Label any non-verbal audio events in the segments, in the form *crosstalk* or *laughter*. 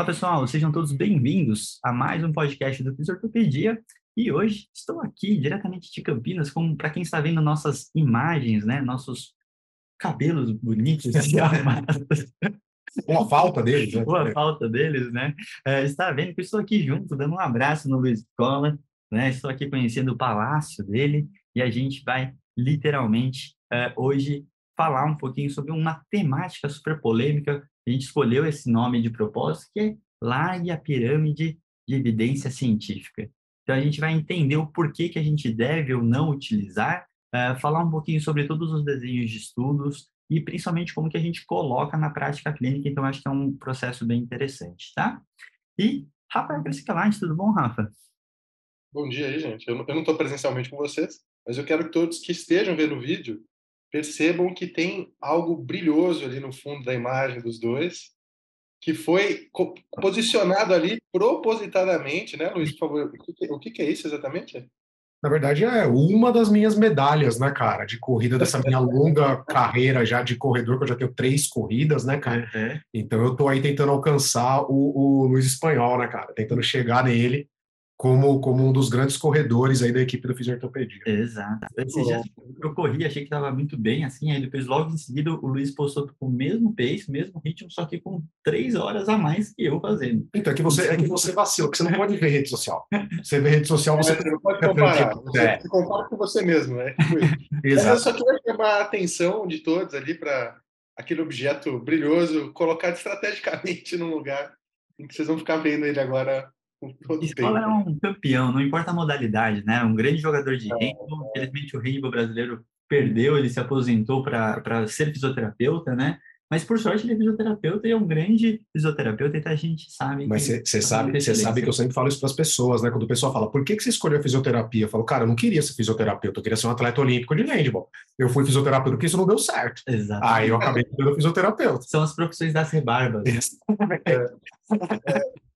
Fala pessoal, sejam todos bem-vindos a mais um podcast do Fisioterapia. E hoje estou aqui diretamente de Campinas, para quem está vendo nossas imagens, né, nossos cabelos bonitos e *laughs* armados. Uma falta deles, né? Uma falta deles, né? É, está vendo que eu estou aqui junto, dando um abraço no Luiz Cola, né? Estou aqui conhecendo o palácio dele e a gente vai literalmente é, hoje falar um pouquinho sobre uma temática super polêmica. A gente escolheu esse nome de propósito, que é Largue a Pirâmide de Evidência Científica. Então, a gente vai entender o porquê que a gente deve ou não utilizar uh, falar um pouquinho sobre todos os desenhos de estudos e principalmente como que a gente coloca na prática clínica, então acho que é um processo bem interessante, tá? E Rafael Crescalante, tudo bom, Rafa? Bom dia aí, gente. Eu não estou presencialmente com vocês, mas eu quero que todos que estejam vendo o vídeo percebam que tem algo brilhoso ali no fundo da imagem dos dois, que foi posicionado ali propositadamente, né, Luiz? Por favor, o que, é isso exatamente? Na verdade, é uma das minhas medalhas, né, cara, de corrida dessa minha longa carreira já de corredor, que eu já tenho três corridas, né, cara? Uhum. Então eu tô aí tentando alcançar o, o Luiz Espanhol, né, cara? Tentando chegar nele como, como um dos grandes corredores aí da equipe do Fisiortopedia. Exato. Esse dia eu corri, achei que estava muito bem, assim, aí depois logo em seguida o Luiz postou com o mesmo pace, mesmo ritmo, só que com três horas a mais que eu fazendo. Então, é que você, é que você vacila, porque você não pode ver rede social. Você vê rede social, você... É, não pode comparar, você é. compara com você mesmo, né? *laughs* Exato. Eu só queria chamar a atenção de todos ali para aquele objeto brilhoso colocado estrategicamente num lugar em que vocês vão ficar vendo ele agora Escola é um campeão, não importa a modalidade, né? Um grande jogador de handball. Infelizmente, o handball brasileiro perdeu, ele se aposentou para ser fisioterapeuta, né? Mas por sorte ele é fisioterapeuta e é um grande fisioterapeuta, então a gente sabe. Mas você sabe, você sabe que eu sempre falo isso para as pessoas, né? Quando o pessoal fala, por que, que você escolheu fisioterapia? Eu falo, cara, eu não queria ser fisioterapeuta, eu queria ser um atleta olímpico de handball. Eu fui fisioterapeuta porque isso não deu certo. Exato. Aí eu acabei sendo fisioterapeuta. São as profissões das rebarbas. É. *laughs*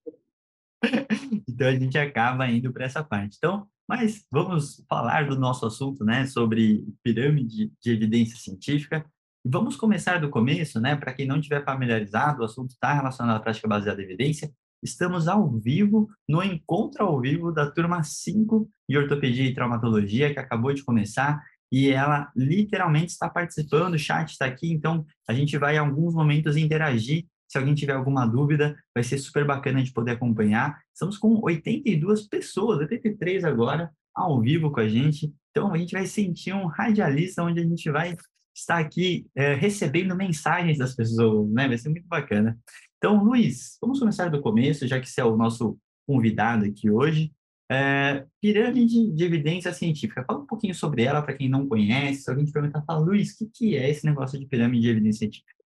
*laughs* então a gente acaba indo para essa parte. Então, mas vamos falar do nosso assunto, né, sobre pirâmide de evidência científica. E vamos começar do começo, né, para quem não estiver familiarizado, o assunto está relacionado à prática baseada em evidência. Estamos ao vivo, no encontro ao vivo da turma 5 de ortopedia e traumatologia, que acabou de começar, e ela literalmente está participando, o chat está aqui, então a gente vai em alguns momentos interagir se alguém tiver alguma dúvida, vai ser super bacana de poder acompanhar. Estamos com 82 pessoas, 83 agora, ao vivo com a gente. Então, a gente vai sentir um radialista onde a gente vai estar aqui é, recebendo mensagens das pessoas, né? Vai ser muito bacana. Então, Luiz, vamos começar do começo, já que você é o nosso convidado aqui hoje. É, pirâmide de evidência científica. Fala um pouquinho sobre ela para quem não conhece. Se alguém te perguntar, fala, Luiz, o que, que é esse negócio de pirâmide de evidência científica?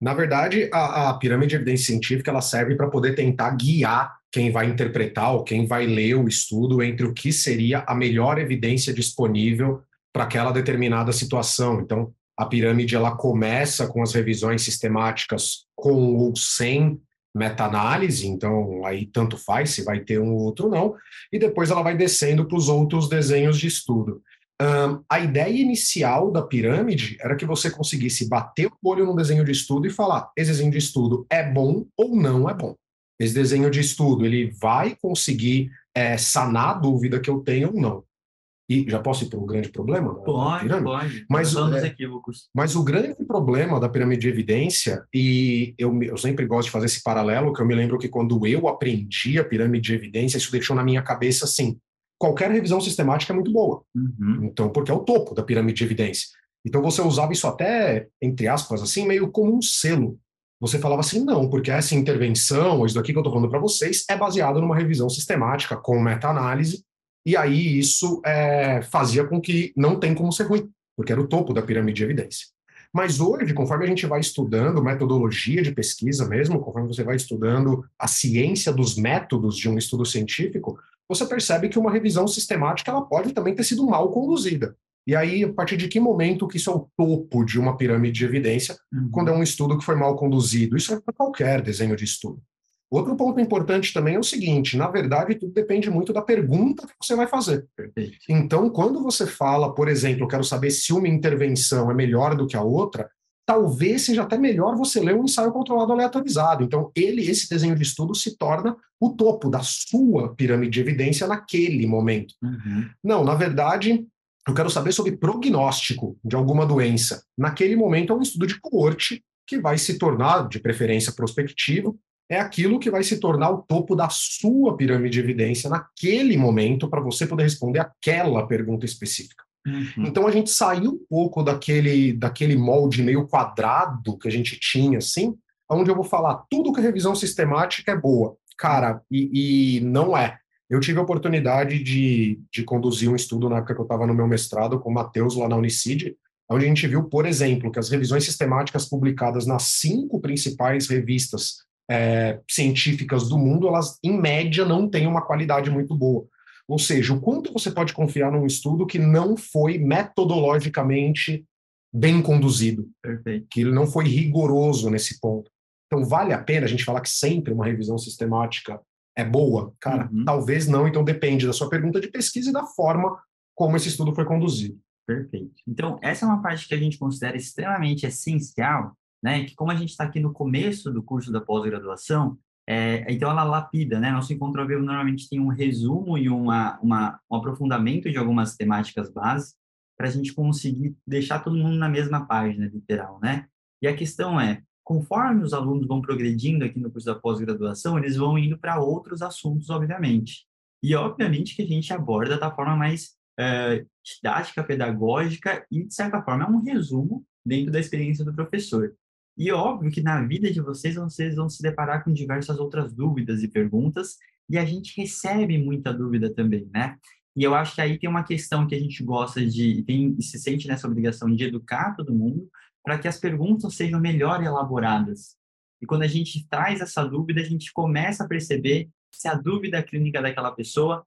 Na verdade, a, a pirâmide de evidência científica ela serve para poder tentar guiar quem vai interpretar ou quem vai ler o estudo entre o que seria a melhor evidência disponível para aquela determinada situação. Então, a pirâmide ela começa com as revisões sistemáticas com ou sem meta-análise, então aí tanto faz se vai ter um ou outro não, e depois ela vai descendo para os outros desenhos de estudo. Um, a ideia inicial da pirâmide era que você conseguisse bater o olho no desenho de estudo e falar: esse desenho de estudo é bom ou não é bom. Esse desenho de estudo ele vai conseguir é, sanar a dúvida que eu tenho ou não. E já posso ir para um grande problema? Pode, pode. Mas, é, equívocos. mas o grande problema da pirâmide de evidência, e eu, eu sempre gosto de fazer esse paralelo, que eu me lembro que quando eu aprendi a pirâmide de evidência, isso deixou na minha cabeça assim: qualquer revisão sistemática é muito boa. Uhum. Então, porque é o topo da pirâmide de evidência. Então, você usava isso até, entre aspas, assim, meio como um selo. Você falava assim, não, porque essa intervenção, isso daqui que eu estou falando para vocês, é baseado numa revisão sistemática, com meta-análise, e aí isso é, fazia com que não tem como ser ruim, porque era o topo da pirâmide de evidência. Mas hoje, conforme a gente vai estudando metodologia de pesquisa mesmo, conforme você vai estudando a ciência dos métodos de um estudo científico, você percebe que uma revisão sistemática ela pode também ter sido mal conduzida. E aí, a partir de que momento que isso é o topo de uma pirâmide de evidência, uhum. quando é um estudo que foi mal conduzido? Isso é para qualquer desenho de estudo. Outro ponto importante também é o seguinte: na verdade, tudo depende muito da pergunta que você vai fazer. Perfeito. Então, quando você fala, por exemplo, eu quero saber se uma intervenção é melhor do que a outra, talvez seja até melhor você ler um ensaio controlado aleatorizado. Então, ele, esse desenho de estudo, se torna o topo da sua pirâmide de evidência naquele momento. Uhum. Não, na verdade, eu quero saber sobre prognóstico de alguma doença. Naquele momento, é um estudo de coorte que vai se tornar, de preferência prospectivo, é aquilo que vai se tornar o topo da sua pirâmide de evidência naquele momento para você poder responder aquela pergunta específica. Uhum. Então a gente saiu um pouco daquele, daquele molde meio quadrado que a gente tinha, assim, onde eu vou falar tudo que a revisão sistemática é boa. Cara, e, e não é. Eu tive a oportunidade de, de conduzir um estudo na época que eu estava no meu mestrado com o Matheus lá na Unicid, onde a gente viu, por exemplo, que as revisões sistemáticas publicadas nas cinco principais revistas é, científicas do mundo, elas, em média, não têm uma qualidade muito boa. Ou seja, o quanto você pode confiar num estudo que não foi metodologicamente bem conduzido, Perfeito. que ele não foi rigoroso nesse ponto. Então, vale a pena a gente falar que sempre uma revisão sistemática é boa? Cara, uhum. talvez não, então depende da sua pergunta de pesquisa e da forma como esse estudo foi conduzido. Perfeito. Então, essa é uma parte que a gente considera extremamente essencial né? Que como a gente está aqui no começo do curso da pós-graduação, é, então ela lapida, né? Nosso encontro vivo normalmente tem um resumo e uma, uma, um aprofundamento de algumas temáticas base para a gente conseguir deixar todo mundo na mesma página, literal, né? E a questão é, conforme os alunos vão progredindo aqui no curso da pós-graduação, eles vão indo para outros assuntos, obviamente. E, obviamente, que a gente aborda da forma mais é, didática, pedagógica e, de certa forma, é um resumo dentro da experiência do professor. E óbvio que na vida de vocês, vocês vão se deparar com diversas outras dúvidas e perguntas, e a gente recebe muita dúvida também, né? E eu acho que aí tem uma questão que a gente gosta de, tem, se sente nessa obrigação de educar todo mundo, para que as perguntas sejam melhor elaboradas. E quando a gente traz essa dúvida, a gente começa a perceber se a dúvida clínica daquela pessoa,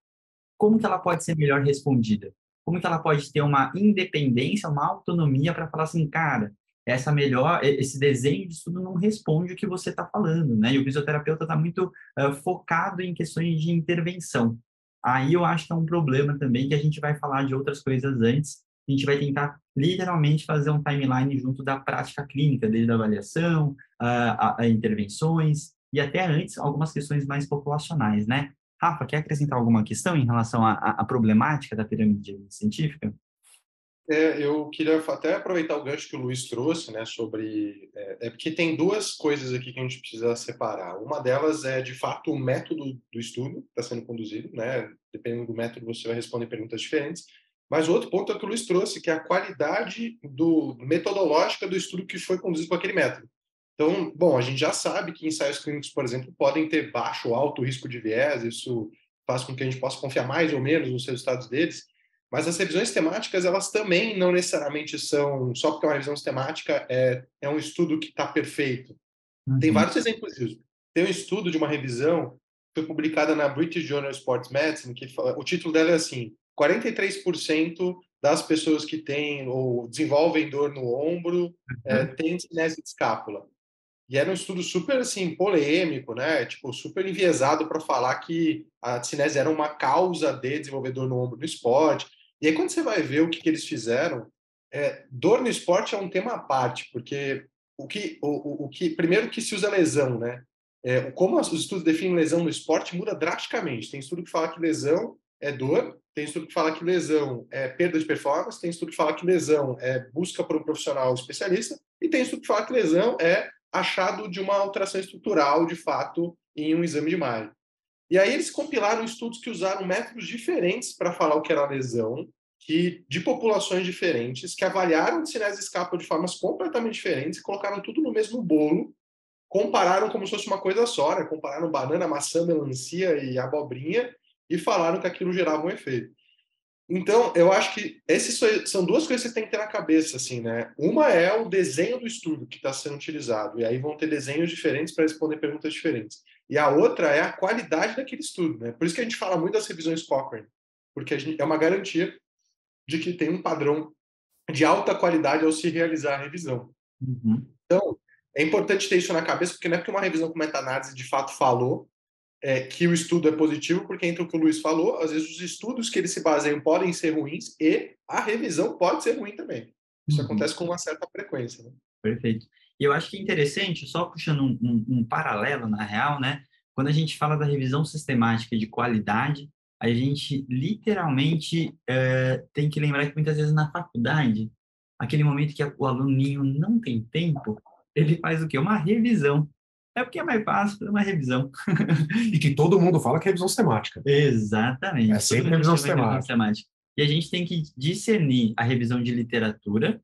como que ela pode ser melhor respondida? Como que ela pode ter uma independência, uma autonomia para falar assim, cara, essa melhor, esse desenho de estudo não responde o que você está falando, né? E o fisioterapeuta está muito uh, focado em questões de intervenção. Aí eu acho que é um problema também que a gente vai falar de outras coisas antes. A gente vai tentar literalmente fazer um timeline junto da prática clínica, desde a avaliação, a, a, a intervenções e até antes algumas questões mais populacionais, né? Rafa, quer acrescentar alguma questão em relação à problemática da pirâmide científica? É, eu queria até aproveitar o gancho que o Luiz trouxe, né, sobre é, é, porque tem duas coisas aqui que a gente precisa separar. Uma delas é de fato o método do estudo que está sendo conduzido, né? Dependendo do método você vai responder perguntas diferentes. Mas o outro ponto é o que o Luiz trouxe, que é a qualidade do metodológica do estudo que foi conduzido com aquele método. Então, bom, a gente já sabe que ensaios clínicos, por exemplo, podem ter baixo ou alto risco de viés. Isso faz com que a gente possa confiar mais ou menos nos resultados deles. Mas as revisões temáticas, elas também não necessariamente são, só porque é uma revisão temática, é, é um estudo que está perfeito. Uhum. Tem vários exemplos disso. Tem um estudo de uma revisão que foi publicada na British Journal of Sports Medicine, que o título dela é assim, 43% das pessoas que têm ou desenvolvem dor no ombro uhum. é, têm cinese de escápula. E era um estudo super assim polêmico, né? Tipo, super enviesado para falar que a cinese era uma causa de desenvolvedor no ombro no esporte. E aí, quando você vai ver o que, que eles fizeram, é, dor no esporte é um tema à parte, porque o que, o, o que primeiro que se usa lesão, né? É, como os estudos definem lesão no esporte muda drasticamente. Tem estudo que fala que lesão é dor, tem estudo que fala que lesão é perda de performance, tem estudo que fala que lesão é busca por um profissional especialista, e tem estudo que fala que lesão é achado de uma alteração estrutural, de fato, em um exame de imagem. E aí eles compilaram estudos que usaram métodos diferentes para falar o que era lesão, que de populações diferentes, que avaliaram sinais de escapa de formas completamente diferentes e colocaram tudo no mesmo bolo, compararam como se fosse uma coisa só, né? compararam banana, maçã, melancia e abobrinha e falaram que aquilo gerava um efeito. Então, eu acho que esses são duas coisas que você tem que ter na cabeça, assim, né? Uma é o desenho do estudo que está sendo utilizado, e aí vão ter desenhos diferentes para responder perguntas diferentes. E a outra é a qualidade daquele estudo, né? Por isso que a gente fala muito das revisões Cochrane, porque gente, é uma garantia de que tem um padrão de alta qualidade ao se realizar a revisão. Uhum. Então, é importante ter isso na cabeça, porque não é porque uma revisão com meta-análise de fato falou é, que o estudo é positivo, porque entre o que o Luiz falou, às vezes os estudos que eles se baseiam podem ser ruins e a revisão pode ser ruim também. Isso uhum. acontece com uma certa frequência. Né? Perfeito. E eu acho que é interessante, só puxando um, um, um, paralelo na real, né? Quando a gente fala da revisão sistemática de qualidade, a gente literalmente é, tem que lembrar que muitas vezes na faculdade, aquele momento que o aluninho não tem tempo, ele faz o quê? Uma revisão. É porque é mais fácil fazer uma revisão. *laughs* e que todo mundo fala que é revisão sistemática. Exatamente. É sempre revisão sistemática. sistemática. E a gente tem que discernir a revisão de literatura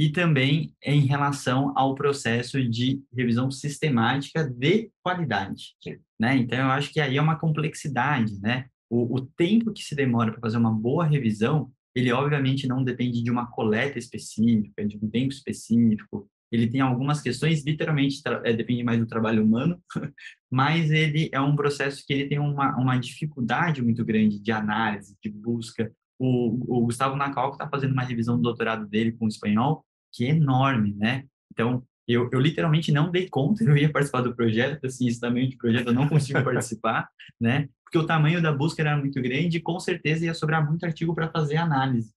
e também em relação ao processo de revisão sistemática de qualidade. Né? Então, eu acho que aí é uma complexidade. Né? O, o tempo que se demora para fazer uma boa revisão, ele obviamente não depende de uma coleta específica, de um tempo específico, ele tem algumas questões, literalmente é, depende mais do trabalho humano, *laughs* mas ele é um processo que ele tem uma, uma dificuldade muito grande de análise, de busca. O, o Gustavo Nacal está fazendo uma revisão do doutorado dele com o espanhol, que enorme, né? Então, eu, eu literalmente não dei conta, *laughs* eu ia participar do projeto, assim, esse tamanho de projeto eu não consigo participar, *laughs* né? Porque o tamanho da busca era muito grande e com certeza ia sobrar muito artigo para fazer análise.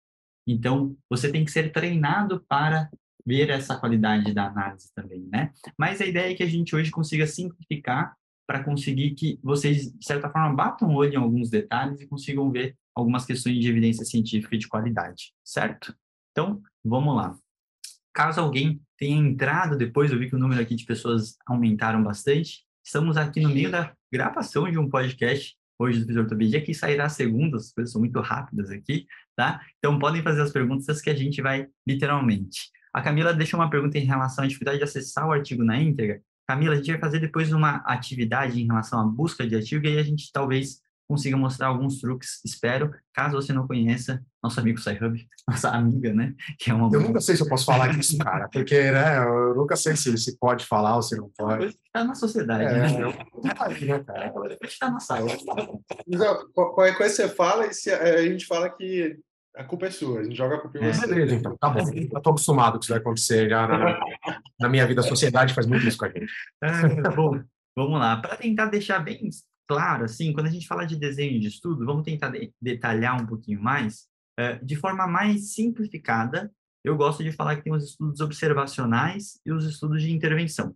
Então, você tem que ser treinado para ver essa qualidade da análise também, né? Mas a ideia é que a gente hoje consiga simplificar para conseguir que vocês, de certa forma, batam o olho em alguns detalhes e consigam ver algumas questões de evidência científica de qualidade, certo? Então, vamos lá. Caso alguém tenha entrado depois, eu vi que o número aqui de pessoas aumentaram bastante. Estamos aqui no meio da gravação de um podcast hoje do Visor Tobidia, que sairá segunda, as coisas são muito rápidas aqui, tá? Então, podem fazer as perguntas que a gente vai literalmente. A Camila deixou uma pergunta em relação à dificuldade de acessar o artigo na íntegra. Camila, a gente vai fazer depois uma atividade em relação à busca de artigo e aí a gente talvez consiga mostrar alguns truques, espero. Caso você não conheça, nosso amigo SciHub, *laughs* nossa amiga, né? Que é uma... Eu nunca sei se eu posso falar disso, cara, porque né, eu nunca sei se, se pode falar ou se não pode. Está na sociedade, é, né? Eu... né, cara? Está na sala. Qualquer coisa você fala e se, a gente fala que a culpa é sua, a gente joga a culpa em é, você. Beleza, então, tá bom. Eu tô acostumado que isso vai acontecer já na, na minha vida. A sociedade faz muito isso com a gente. É, bom, vamos lá. Para tentar deixar bem claro, assim, quando a gente fala de desenho de estudo, vamos tentar de detalhar um pouquinho mais. É, de forma mais simplificada, eu gosto de falar que tem os estudos observacionais e os estudos de intervenção,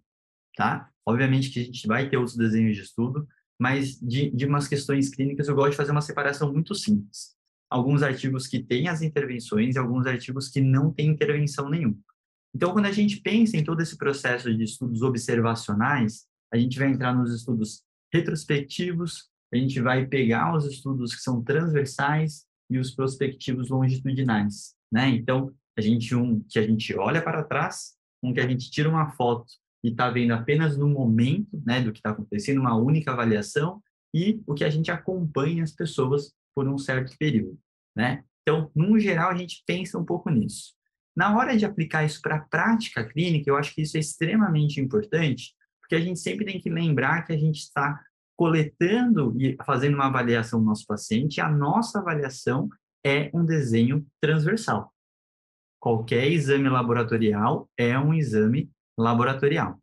tá? Obviamente que a gente vai ter outros desenhos de estudo, mas de, de umas questões clínicas eu gosto de fazer uma separação muito simples alguns artigos que têm as intervenções e alguns artigos que não têm intervenção nenhuma. Então, quando a gente pensa em todo esse processo de estudos observacionais, a gente vai entrar nos estudos retrospectivos, a gente vai pegar os estudos que são transversais e os prospectivos longitudinais, né? Então, a gente um que a gente olha para trás, um que a gente tira uma foto e está vendo apenas no momento, né, do que está acontecendo, uma única avaliação, e o que a gente acompanha as pessoas por um certo período, né? Então, no geral, a gente pensa um pouco nisso. Na hora de aplicar isso para a prática clínica, eu acho que isso é extremamente importante, porque a gente sempre tem que lembrar que a gente está coletando e fazendo uma avaliação do nosso paciente, a nossa avaliação é um desenho transversal. Qualquer exame laboratorial é um exame laboratorial.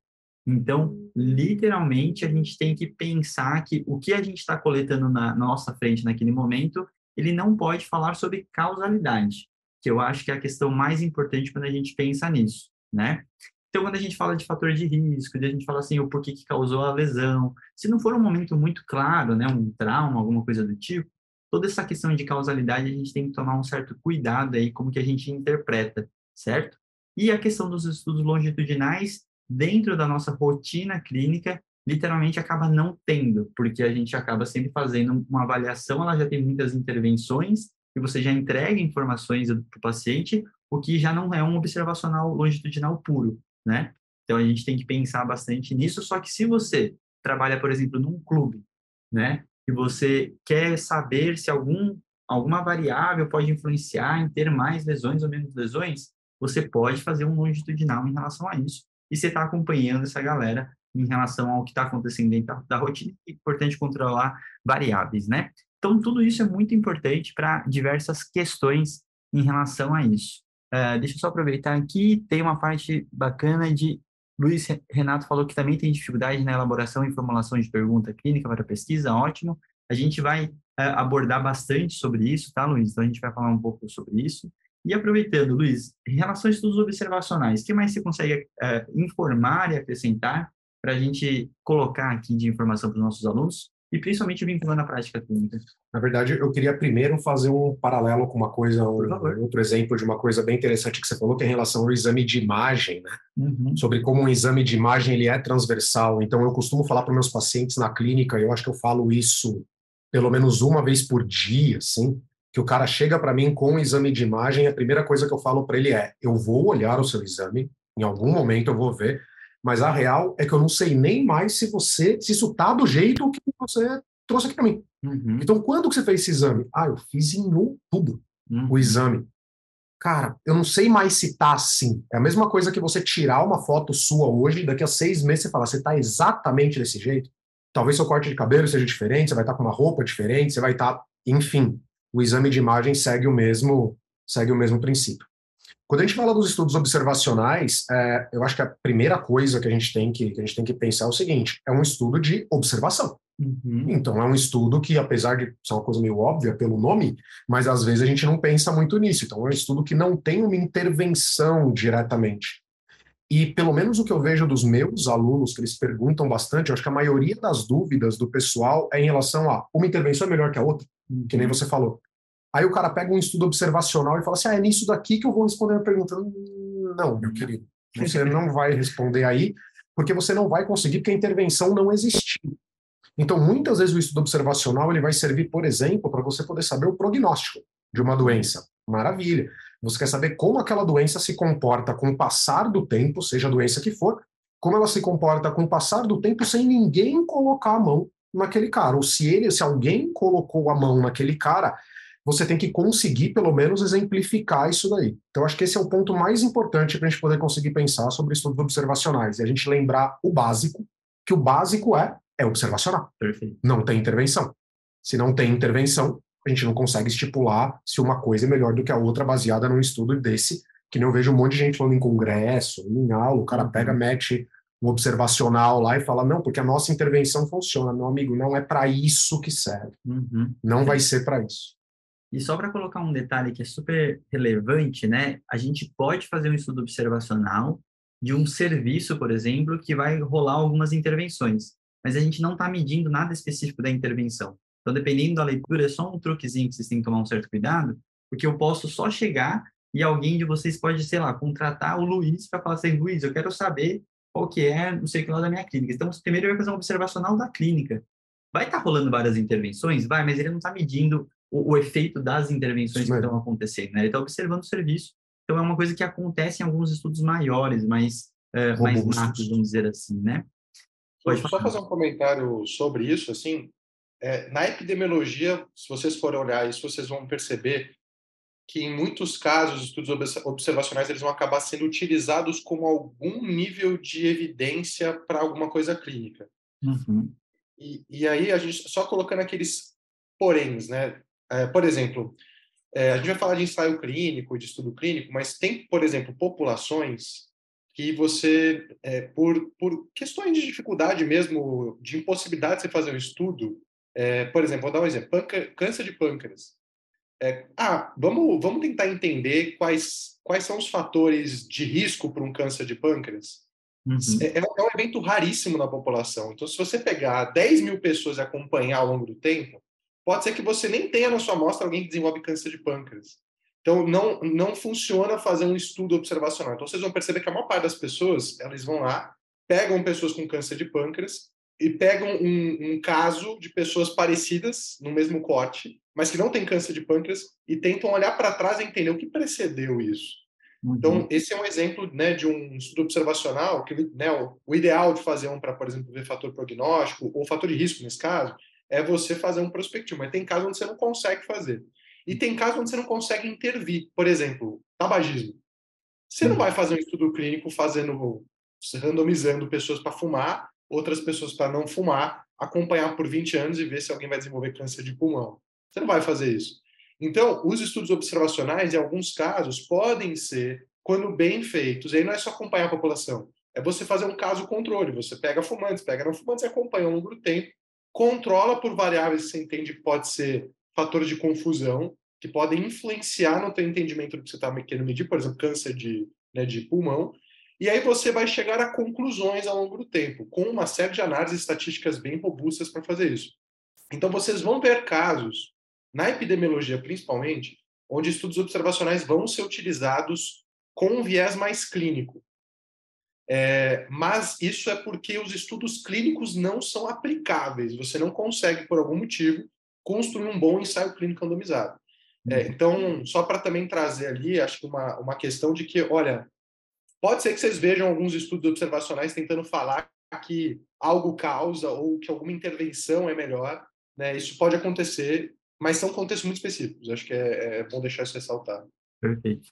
Então, literalmente, a gente tem que pensar que o que a gente está coletando na nossa frente naquele momento, ele não pode falar sobre causalidade, que eu acho que é a questão mais importante quando a gente pensa nisso, né? Então, quando a gente fala de fator de risco, a gente fala assim, o porquê que causou a lesão, se não for um momento muito claro, né, um trauma, alguma coisa do tipo, toda essa questão de causalidade a gente tem que tomar um certo cuidado aí como que a gente interpreta, certo? E a questão dos estudos longitudinais, dentro da nossa rotina clínica, literalmente acaba não tendo, porque a gente acaba sempre fazendo uma avaliação, ela já tem muitas intervenções, e você já entrega informações para o paciente, o que já não é um observacional longitudinal puro, né? Então, a gente tem que pensar bastante nisso, só que se você trabalha, por exemplo, num clube, né, e você quer saber se algum alguma variável pode influenciar em ter mais lesões ou menos lesões, você pode fazer um longitudinal em relação a isso. E você está acompanhando essa galera em relação ao que está acontecendo dentro da, rotina. É importante controlar variáveis, né? Então, tudo isso é muito importante para diversas questões em relação a isso. Uh, deixa eu só aproveitar aqui, tem uma parte bacana de Luiz Renato falou que também tem dificuldade na elaboração e formulação de pergunta clínica para pesquisa, ótimo. A gente vai uh, abordar bastante sobre isso, tá, Luiz? Então, a gente vai falar um pouco sobre isso. E aproveitando, Luiz, em relação a estudos observacionais, o que mais você consegue uh, informar e acrescentar para a gente colocar aqui de informação para os nossos alunos? E principalmente vinculando a prática clínica. Na verdade, eu queria primeiro fazer um paralelo com uma coisa, um, outro exemplo de uma coisa bem interessante que você falou, que é em relação ao exame de imagem, né? Uhum. Sobre como um exame de imagem ele é transversal. Então, eu costumo falar para meus pacientes na clínica, eu acho que eu falo isso pelo menos uma vez por dia, assim, que o cara chega para mim com um exame de imagem, a primeira coisa que eu falo para ele é: eu vou olhar o seu exame, em algum momento eu vou ver, mas a real é que eu não sei nem mais se você, se isso tá do jeito que você trouxe aqui para mim. Uhum. Então, quando que você fez esse exame? Ah, eu fiz em outubro uhum. o exame. Cara, eu não sei mais se tá assim. É a mesma coisa que você tirar uma foto sua hoje, daqui a seis meses você falar, você tá exatamente desse jeito? Talvez seu corte de cabelo seja diferente, você vai estar tá com uma roupa diferente, você vai estar, tá... enfim, o exame de imagem segue o mesmo, segue o mesmo princípio. Quando a gente fala dos estudos observacionais, é, eu acho que a primeira coisa que a gente tem que, que, a gente tem que pensar é o seguinte: é um estudo de observação. Uhum. Então, é um estudo que, apesar de ser uma coisa meio óbvia pelo nome, mas às vezes a gente não pensa muito nisso. Então, é um estudo que não tem uma intervenção diretamente. E pelo menos o que eu vejo dos meus alunos, que eles perguntam bastante, eu acho que a maioria das dúvidas do pessoal é em relação a uma intervenção é melhor que a outra, uhum. que nem você falou. Aí o cara pega um estudo observacional e fala assim: ah, é nisso daqui que eu vou responder a pergunta. Não, meu querido, você *laughs* não vai responder aí, porque você não vai conseguir, porque a intervenção não existiu. Então, muitas vezes o estudo observacional ele vai servir, por exemplo, para você poder saber o prognóstico de uma doença. Maravilha. Você quer saber como aquela doença se comporta com o passar do tempo, seja a doença que for, como ela se comporta com o passar do tempo sem ninguém colocar a mão naquele cara. Ou se ele, se alguém colocou a mão naquele cara, você tem que conseguir, pelo menos, exemplificar isso daí. Então, acho que esse é o ponto mais importante para a gente poder conseguir pensar sobre estudos observacionais, e a gente lembrar o básico, que o básico é, é observacional. Perfeito. Não tem intervenção. Se não tem intervenção, a gente não consegue estipular se uma coisa é melhor do que a outra baseada num estudo desse, que nem eu vejo um monte de gente falando em congresso, em aula, o cara pega, uhum. mete um observacional lá e fala, não, porque a nossa intervenção funciona. Meu amigo, não é para isso que serve. Uhum. Não vai ser para isso. E só para colocar um detalhe que é super relevante, né? A gente pode fazer um estudo observacional de um serviço, por exemplo, que vai rolar algumas intervenções, mas a gente não está medindo nada específico da intervenção. Então, dependendo da leitura, é só um truquezinho que vocês têm que tomar um certo cuidado, porque eu posso só chegar e alguém de vocês pode, sei lá, contratar o Luiz para falar assim, Luiz, eu quero saber qual que é, não sei o que lá da minha clínica. Então, primeiro eu vai fazer um observacional da clínica. Vai estar tá rolando várias intervenções? Vai, mas ele não está medindo o, o efeito das intervenções Sim. que estão acontecendo. Né? Ele está observando o serviço. Então, é uma coisa que acontece em alguns estudos maiores, mais, uh, mais macros, vamos dizer assim, né? Pode só fazer um comentário sobre isso, assim, é, na epidemiologia, se vocês forem olhar isso, vocês vão perceber que em muitos casos os estudos observacionais eles vão acabar sendo utilizados como algum nível de evidência para alguma coisa clínica. Uhum. E, e aí a gente só colocando aqueles poréns, né? É, por exemplo, é, a gente vai falar de ensaio clínico, de estudo clínico, mas tem, por exemplo, populações que você, é, por, por questões de dificuldade mesmo, de impossibilidade de você fazer um estudo, é, por exemplo, vou dar um exemplo, câncer de pâncreas. É, ah, vamos, vamos tentar entender quais, quais são os fatores de risco para um câncer de pâncreas. Uhum. É, é, um evento raríssimo na população. Então, se você pegar 10 mil pessoas e acompanhar ao longo do tempo, pode ser que você nem tenha na sua amostra alguém que desenvolve câncer de pâncreas. Então, não, não funciona fazer um estudo observacional. Então, vocês vão perceber que a maior parte das pessoas, elas vão lá, pegam pessoas com câncer de pâncreas e pegam um, um caso de pessoas parecidas no mesmo corte, mas que não têm câncer de pâncreas, e tentam olhar para trás e entender o que precedeu isso. Uhum. Então, esse é um exemplo né, de um estudo observacional, que né, o, o ideal de fazer um para, por exemplo, ver fator prognóstico, ou fator de risco nesse caso, é você fazer um prospectivo, mas tem casos onde você não consegue fazer. E tem casos onde você não consegue intervir. Por exemplo, tabagismo. Você não vai fazer um estudo clínico fazendo, randomizando pessoas para fumar, outras pessoas para não fumar, acompanhar por 20 anos e ver se alguém vai desenvolver câncer de pulmão. Você não vai fazer isso. Então, os estudos observacionais, em alguns casos, podem ser, quando bem feitos, e aí não é só acompanhar a população, é você fazer um caso controle. Você pega fumantes, pega não fumantes e acompanha ao longo do tempo, controla por variáveis que você entende que pode ser fatores de confusão, que podem influenciar no teu entendimento do que você está querendo medir, por exemplo, câncer de, né, de pulmão, e aí você vai chegar a conclusões ao longo do tempo, com uma série de análises estatísticas bem robustas para fazer isso. Então vocês vão ver casos, na epidemiologia principalmente, onde estudos observacionais vão ser utilizados com um viés mais clínico. É, mas isso é porque os estudos clínicos não são aplicáveis. Você não consegue, por algum motivo, construir um bom ensaio clínico randomizado. É, uhum. então, só para também trazer ali, acho que uma, uma questão de que, olha, pode ser que vocês vejam alguns estudos observacionais tentando falar que algo causa ou que alguma intervenção é melhor. Né? Isso pode acontecer, mas são contextos muito específicos. Acho que é, é bom deixar isso ressaltado.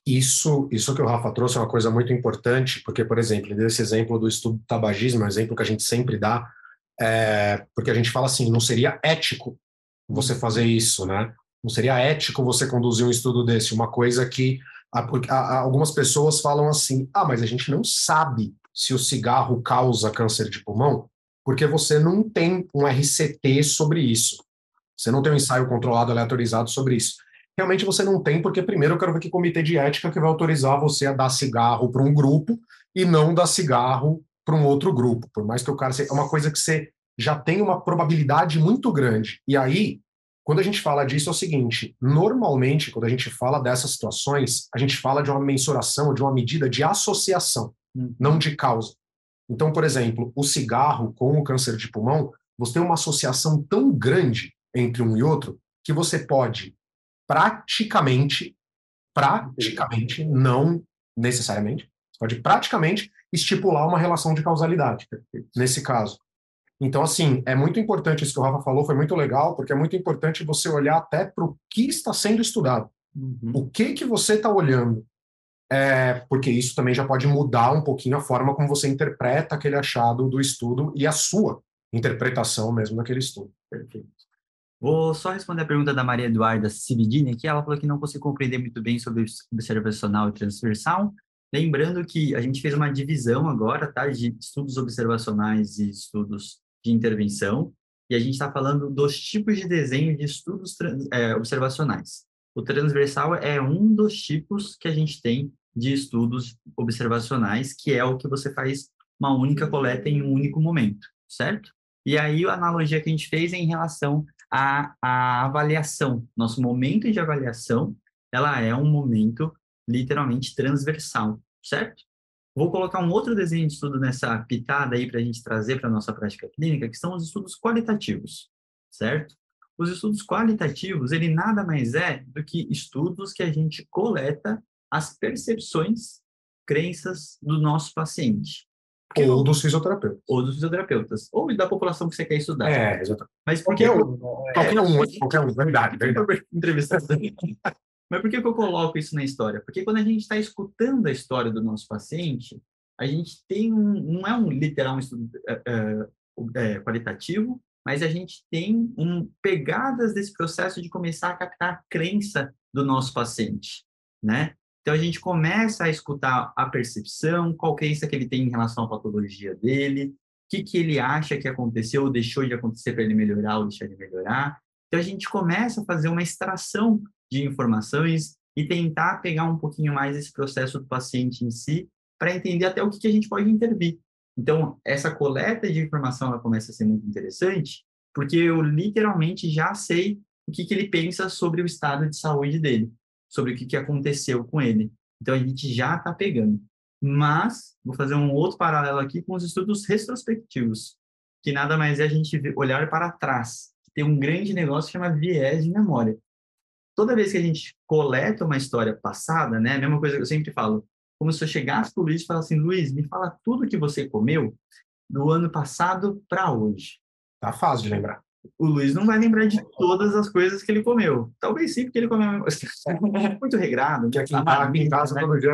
Isso, isso que o Rafa trouxe é uma coisa muito importante, porque, por exemplo, desse exemplo do estudo do tabagismo, é um exemplo que a gente sempre dá, é, porque a gente fala assim, não seria ético você fazer isso, né? Não seria ético você conduzir um estudo desse, uma coisa que a, a, algumas pessoas falam assim: ah, mas a gente não sabe se o cigarro causa câncer de pulmão, porque você não tem um RCT sobre isso. Você não tem um ensaio controlado aleatorizado sobre isso realmente você não tem, porque primeiro eu quero ver que comitê de ética que vai autorizar você a dar cigarro para um grupo e não dar cigarro para um outro grupo, por mais que o cara seja é uma coisa que você já tem uma probabilidade muito grande. E aí, quando a gente fala disso é o seguinte, normalmente quando a gente fala dessas situações, a gente fala de uma mensuração, de uma medida de associação, hum. não de causa. Então, por exemplo, o cigarro com o câncer de pulmão, você tem uma associação tão grande entre um e outro que você pode praticamente, praticamente, não necessariamente, pode praticamente estipular uma relação de causalidade nesse caso. Então, assim, é muito importante isso que o Rafa falou, foi muito legal, porque é muito importante você olhar até para o que está sendo estudado. Uhum. O que que você está olhando? É, porque isso também já pode mudar um pouquinho a forma como você interpreta aquele achado do estudo e a sua interpretação mesmo daquele estudo. Perfeito. Vou só responder a pergunta da Maria Eduarda Cividini, que ela falou que não conseguiu compreender muito bem sobre observacional e transversal. Lembrando que a gente fez uma divisão agora, tá, de estudos observacionais e estudos de intervenção, e a gente está falando dos tipos de desenho de estudos é, observacionais. O transversal é um dos tipos que a gente tem de estudos observacionais, que é o que você faz uma única coleta em um único momento, certo? E aí a analogia que a gente fez é em relação a, a avaliação. Nosso momento de avaliação, ela é um momento literalmente transversal, certo? Vou colocar um outro desenho de estudo nessa pitada aí para a gente trazer para a nossa prática clínica, que são os estudos qualitativos, certo? Os estudos qualitativos, ele nada mais é do que estudos que a gente coleta as percepções, crenças do nosso paciente. Porque ou dos fisioterapeutas. Ou dos fisioterapeutas. Ou da população que você quer estudar. É, exatamente. Mas por qualquer um. Qualquer um, é, qualquer um, verdade, verdade. *laughs* Mas por que, que eu coloco isso na história? Porque quando a gente está escutando a história do nosso paciente, a gente tem um, não é um literal um estudo é, é, qualitativo, mas a gente tem um, pegadas desse processo de começar a captar a crença do nosso paciente, né? Então, a gente começa a escutar a percepção, qual crença que ele tem em relação à patologia dele, o que, que ele acha que aconteceu ou deixou de acontecer para ele melhorar ou deixar de melhorar. Então, a gente começa a fazer uma extração de informações e tentar pegar um pouquinho mais esse processo do paciente em si para entender até o que, que a gente pode intervir. Então, essa coleta de informação ela começa a ser muito interessante, porque eu literalmente já sei o que, que ele pensa sobre o estado de saúde dele sobre o que, que aconteceu com ele. Então, a gente já está pegando. Mas, vou fazer um outro paralelo aqui com os estudos retrospectivos, que nada mais é a gente olhar para trás. Tem um grande negócio que chama viés de memória. Toda vez que a gente coleta uma história passada, né, a mesma coisa que eu sempre falo, como se eu chegasse para o Luiz e falasse assim, Luiz, me fala tudo que você comeu do ano passado para hoje. Tá fácil de lembrar. O Luiz não vai lembrar de todas as coisas que ele comeu. Talvez sim, porque ele comeu *laughs* muito regrado. Que aqui, em casa né? todo dia.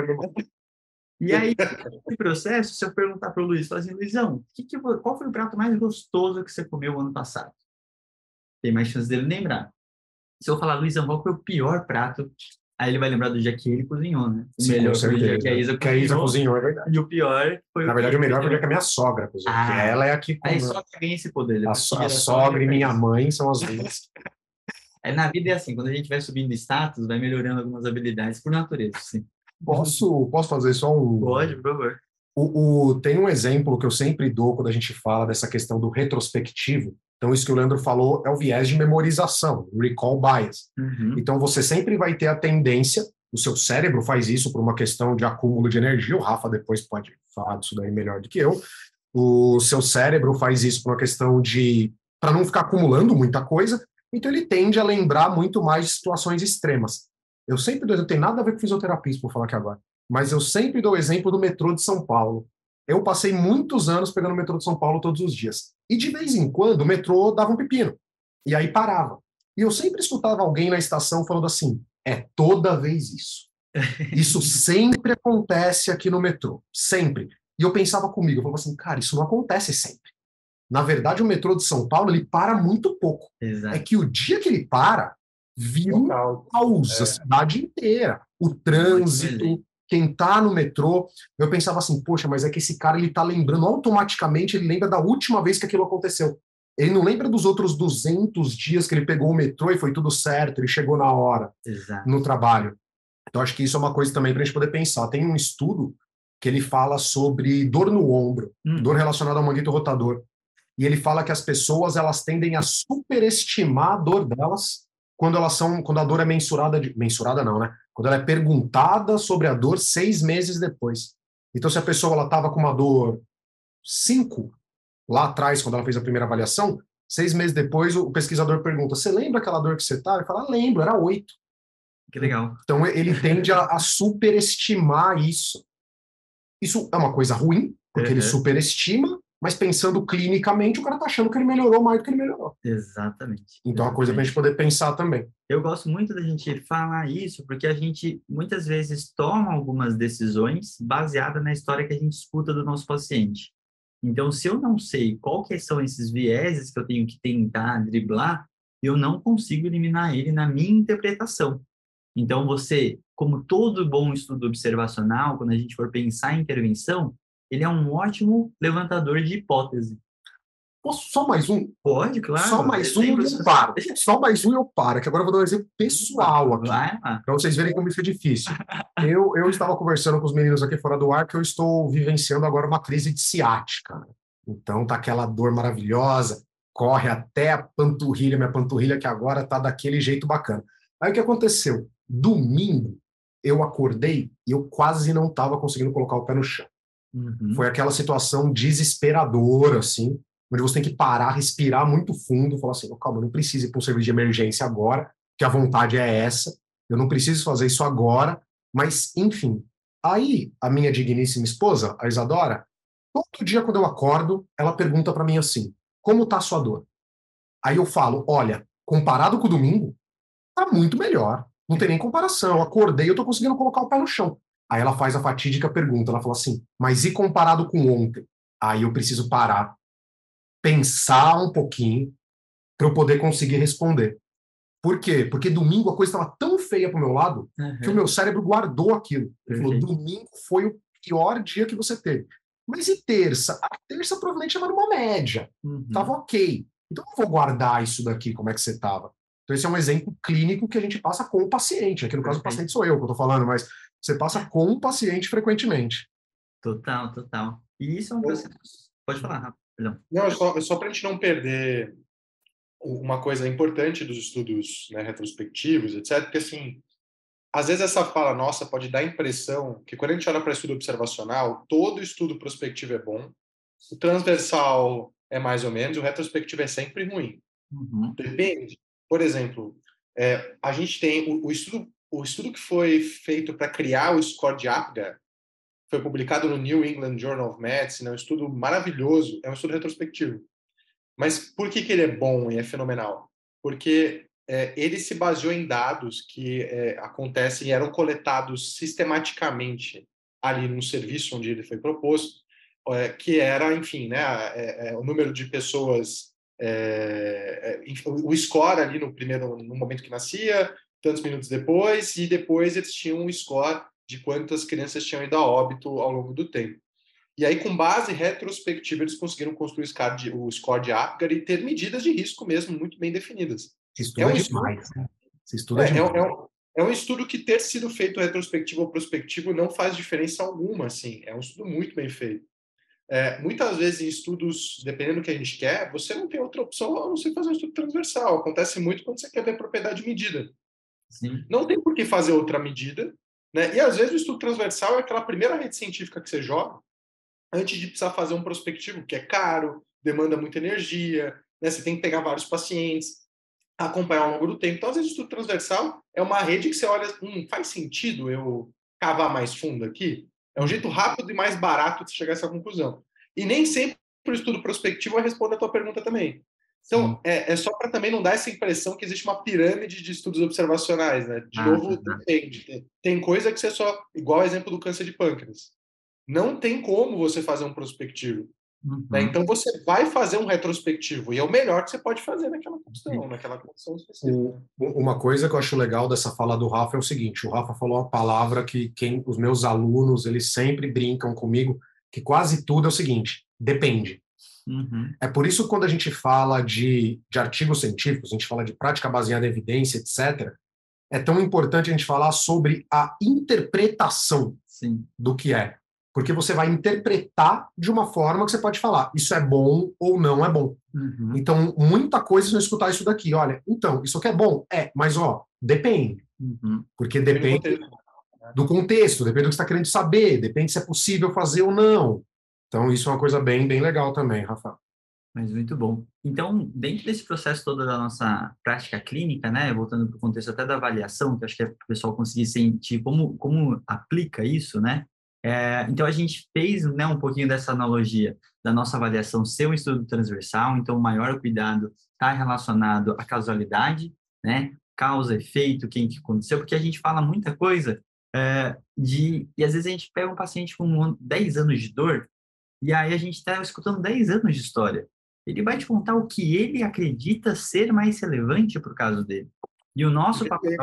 E *laughs* aí, nesse processo, se eu perguntar para o Luiz, falar assim, Luizão, que que, qual foi o prato mais gostoso que você comeu ano passado? Tem mais chance dele lembrar. Se eu falar, Luizão, qual foi o pior prato? Aí ele vai lembrar do dia que ele cozinhou, né? O Sim, melhor com foi o dia certeza. que a Isa Que a Isa cozinhou. cozinhou, é verdade. E o pior foi Na verdade, o melhor foi o dia que a minha sogra cozinhou. Ah. porque ela é aqui com Aí só que ganha esse poder. a, so- a sogra e minha mãe são as duas. *laughs* É, na vida é assim, quando a gente vai subindo status, vai melhorando algumas habilidades por natureza, sim. Posso, posso fazer só um. Pode, por favor. O, o- tem um exemplo que eu sempre dou quando a gente fala dessa questão do retrospectivo. Então, isso que o Leandro falou é o viés de memorização, recall bias. Uhum. Então, você sempre vai ter a tendência, o seu cérebro faz isso por uma questão de acúmulo de energia, o Rafa depois pode falar disso daí melhor do que eu. O seu cérebro faz isso por uma questão de. para não ficar acumulando muita coisa, então ele tende a lembrar muito mais de situações extremas. Eu sempre dou, não tem nada a ver com fisioterapia, isso por falar aqui agora, mas eu sempre dou o exemplo do metrô de São Paulo. Eu passei muitos anos pegando o metrô de São Paulo todos os dias. E de vez em quando o metrô dava um pepino. E aí parava. E eu sempre escutava alguém na estação falando assim: é toda vez isso. *laughs* Isso sempre acontece aqui no metrô. Sempre. E eu pensava comigo, eu falava assim, cara, isso não acontece sempre. Na verdade, o metrô de São Paulo, ele para muito pouco. É Exato. que o dia que ele para, vira um caos, É. a cidade inteira. O trânsito, quem tá no metrô. Eu pensava assim, poxa, mas é que esse cara ele tá lembrando automaticamente, ele lembra da última vez que aquilo aconteceu. Ele não lembra dos outros 200 dias que ele pegou o metrô e foi tudo certo, ele chegou na hora Exato. no trabalho. Então, acho que isso é uma coisa também para a gente poder pensar. Tem um estudo que ele fala sobre dor no ombro, Hum. dor relacionada ao manguito rotador. E ele fala que as pessoas elas tendem a superestimar a dor delas quando elas são, quando a dor é mensurada, de, mensurada não, né? Quando ela é perguntada sobre a dor seis meses depois. Então, se a pessoa ela estava com uma dor 5 lá atrás, quando ela fez a primeira avaliação, seis meses depois o pesquisador pergunta: Você lembra aquela dor que você estava? Ele fala: Lembro, era oito. Que legal. Então ele tende a, a superestimar isso. Isso é uma coisa ruim, porque ele Uhum. superestima, mas pensando clinicamente, o cara tá achando que ele melhorou mais do que ele melhorou. Exatamente. Então é uma coisa pra gente poder pensar também. Eu gosto muito da gente falar isso, porque a gente muitas vezes toma algumas decisões baseadas na história que a gente escuta do nosso paciente. Então, se eu não sei que são esses vieses que eu tenho que tentar driblar, eu não consigo eliminar ele na minha interpretação. Então, você, como todo bom estudo observacional, quando a gente for pensar em intervenção, ele é um ótimo levantador de hipótese. Posso só mais um? Pode, claro. só mais um e eu paro. Só mais um e eu paro, que agora eu vou dar um exemplo pessoal aqui. Para vocês verem como isso é difícil. Eu, eu estava conversando com os meninos aqui fora do ar que eu estou vivenciando agora uma crise de ciática. Então tá aquela dor maravilhosa, corre até a panturrilha, minha panturrilha que agora tá daquele jeito bacana. Aí o que aconteceu? Domingo eu acordei e eu quase não estava conseguindo colocar o pé no chão. Uhum. Foi aquela situação desesperadora, assim, onde você tem que parar, respirar muito fundo, falar assim, "Oh, calma, eu não preciso ir para um serviço de emergência agora, que a vontade é essa, eu não preciso fazer isso agora, mas, enfim. Aí, a minha digníssima esposa, a Isadora, todo dia quando eu acordo, ela pergunta para mim assim, como tá a sua dor? Aí eu falo, olha, comparado com o domingo, tá muito melhor, não tem nem comparação, eu acordei, eu tô conseguindo colocar o pé no chão. Aí ela faz a fatídica pergunta, ela fala assim, mas e comparado com ontem? Aí eu preciso parar, pensar um pouquinho para eu poder conseguir responder. Por quê? Porque domingo a coisa estava tão feia pro meu lado Uhum. que o meu cérebro guardou aquilo. Ele falou: domingo foi o pior dia que você teve. Mas e terça? A terça provavelmente estava numa média, Uhum. estava ok. Então eu vou guardar isso daqui, como é que você estava. Então esse é um exemplo clínico que a gente passa com o paciente. Aqui no caso o paciente sou eu que eu estou falando, mas você passa com o paciente frequentemente. Total, total. E isso é um processo. Pode falar, Rafa, perdão. Não, é só, é só para a gente não perder uma coisa importante dos estudos né, retrospectivos, etc. Porque, assim, às vezes essa fala nossa pode dar a impressão que quando a gente olha para estudo observacional, todo estudo prospectivo é bom, o transversal é mais ou menos, o retrospectivo é sempre ruim. Uhum. Depende. Por exemplo, é, a gente tem o, o estudo, o estudo que foi feito para criar o score de Apgar foi publicado no New England Journal of Medicine, é um estudo maravilhoso, é um estudo retrospectivo. Mas por que, que ele é bom e é fenomenal? Porque é, ele se baseou em dados que é, acontecem e eram coletados sistematicamente ali no serviço onde ele foi proposto, é, que era, enfim, né, é, é, o número de pessoas, é, o score ali no primeiro, no momento que nascia, tantos minutos depois, e depois eles tinham um score de quantas crianças tinham ido a óbito ao longo do tempo. E aí, com base retrospectiva, eles conseguiram construir o score de, Apgar e ter medidas de risco mesmo muito bem definidas. Se estuda é um demais. Estudo, né? Se estuda é, demais. É, é, um, é um estudo que ter sido feito retrospectivo ou prospectivo não faz diferença alguma, assim. É um estudo muito bem feito. É, muitas vezes em estudos, dependendo do que a gente quer, você não tem outra opção a não ser fazer um estudo transversal. Acontece muito quando você quer ver propriedade medida. Não tem por que fazer outra medida, né? E às vezes o estudo transversal é aquela primeira rede científica que você joga antes de precisar fazer um prospectivo, que é caro, demanda muita energia, né? Você tem que pegar vários pacientes, acompanhar ao longo do tempo. Então, às vezes, o estudo transversal é uma rede que você olha, hum, faz sentido eu cavar mais fundo aqui? É um jeito rápido e mais barato de chegar a essa conclusão. E nem sempre o estudo prospectivo vai responder a tua pergunta também. Então, é, é, só para também não dar essa impressão que existe uma pirâmide de estudos observacionais, né? De ah, novo, tá. depende. Tem, tem coisa que você só... Igual o exemplo do câncer de pâncreas. Não tem como você fazer um prospectivo. Né? Uhum. Né? Então, você vai fazer um retrospectivo. E é o melhor que você pode fazer naquela condição, naquela condição específica. Uma coisa que eu acho legal dessa fala do Rafa é o seguinte. O Rafa falou uma palavra que quem, os meus alunos, eles sempre brincam comigo, que quase tudo é o seguinte, depende. Uhum. É por isso quando a gente fala de, de artigos científicos, a gente fala de prática baseada em evidência, etc., é tão importante a gente falar sobre a interpretação Sim. do que é. Porque você vai interpretar de uma forma que você pode falar, isso é bom ou não é bom. Uhum. Então, muita coisa não escutar isso daqui. Olha, então, isso aqui é bom? É, mas ó, depende. Uhum. Porque depende do contexto, depende do que você está querendo saber, depende se é possível fazer ou não. Então, isso é uma coisa bem, bem legal também, Rafa. Mas muito bom. Então, dentro desse processo todo da nossa prática clínica, né, voltando para o contexto até da avaliação, que acho que é para o pessoal conseguir sentir como, como aplica isso, né? É, então, a gente fez né, um pouquinho dessa analogia da nossa avaliação ser um estudo transversal, então, o maior cuidado está relacionado à causalidade, né? Causa, efeito, quem que aconteceu, porque a gente fala muita coisa é, de... E às vezes a gente pega um paciente com 10 anos de dor e aí a gente está escutando 10 anos de história. Ele vai te contar o que ele acredita ser mais relevante para o caso dele. E o nosso papel...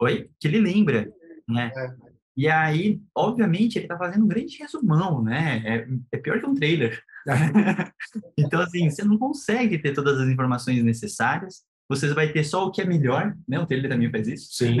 Oi? Que ele lembra, né? É. E aí, obviamente, ele está fazendo um grande resumão, né? É, é pior que um trailer. *laughs* *laughs* então, assim, você não consegue ter todas as informações necessárias você vai ter só o que é melhor, né? O trailer também faz isso. Sim,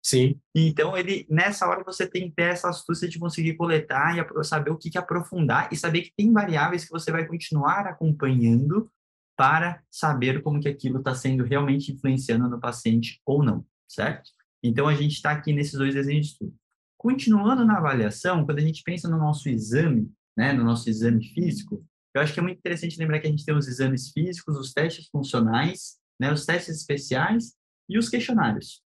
sim. *laughs* então, ele, nessa hora, você tem que ter essa astúcia de conseguir coletar e saber o que, que aprofundar e saber que tem variáveis que você vai continuar acompanhando para saber como que aquilo está sendo realmente influenciando no paciente ou não, certo? Então, a gente está aqui nesses dois desenhos de estudo. Continuando na avaliação, quando a gente pensa no nosso exame, né, no nosso exame físico, eu acho que é muito interessante lembrar que a gente tem os exames físicos, os testes funcionais né, os testes especiais e os questionários.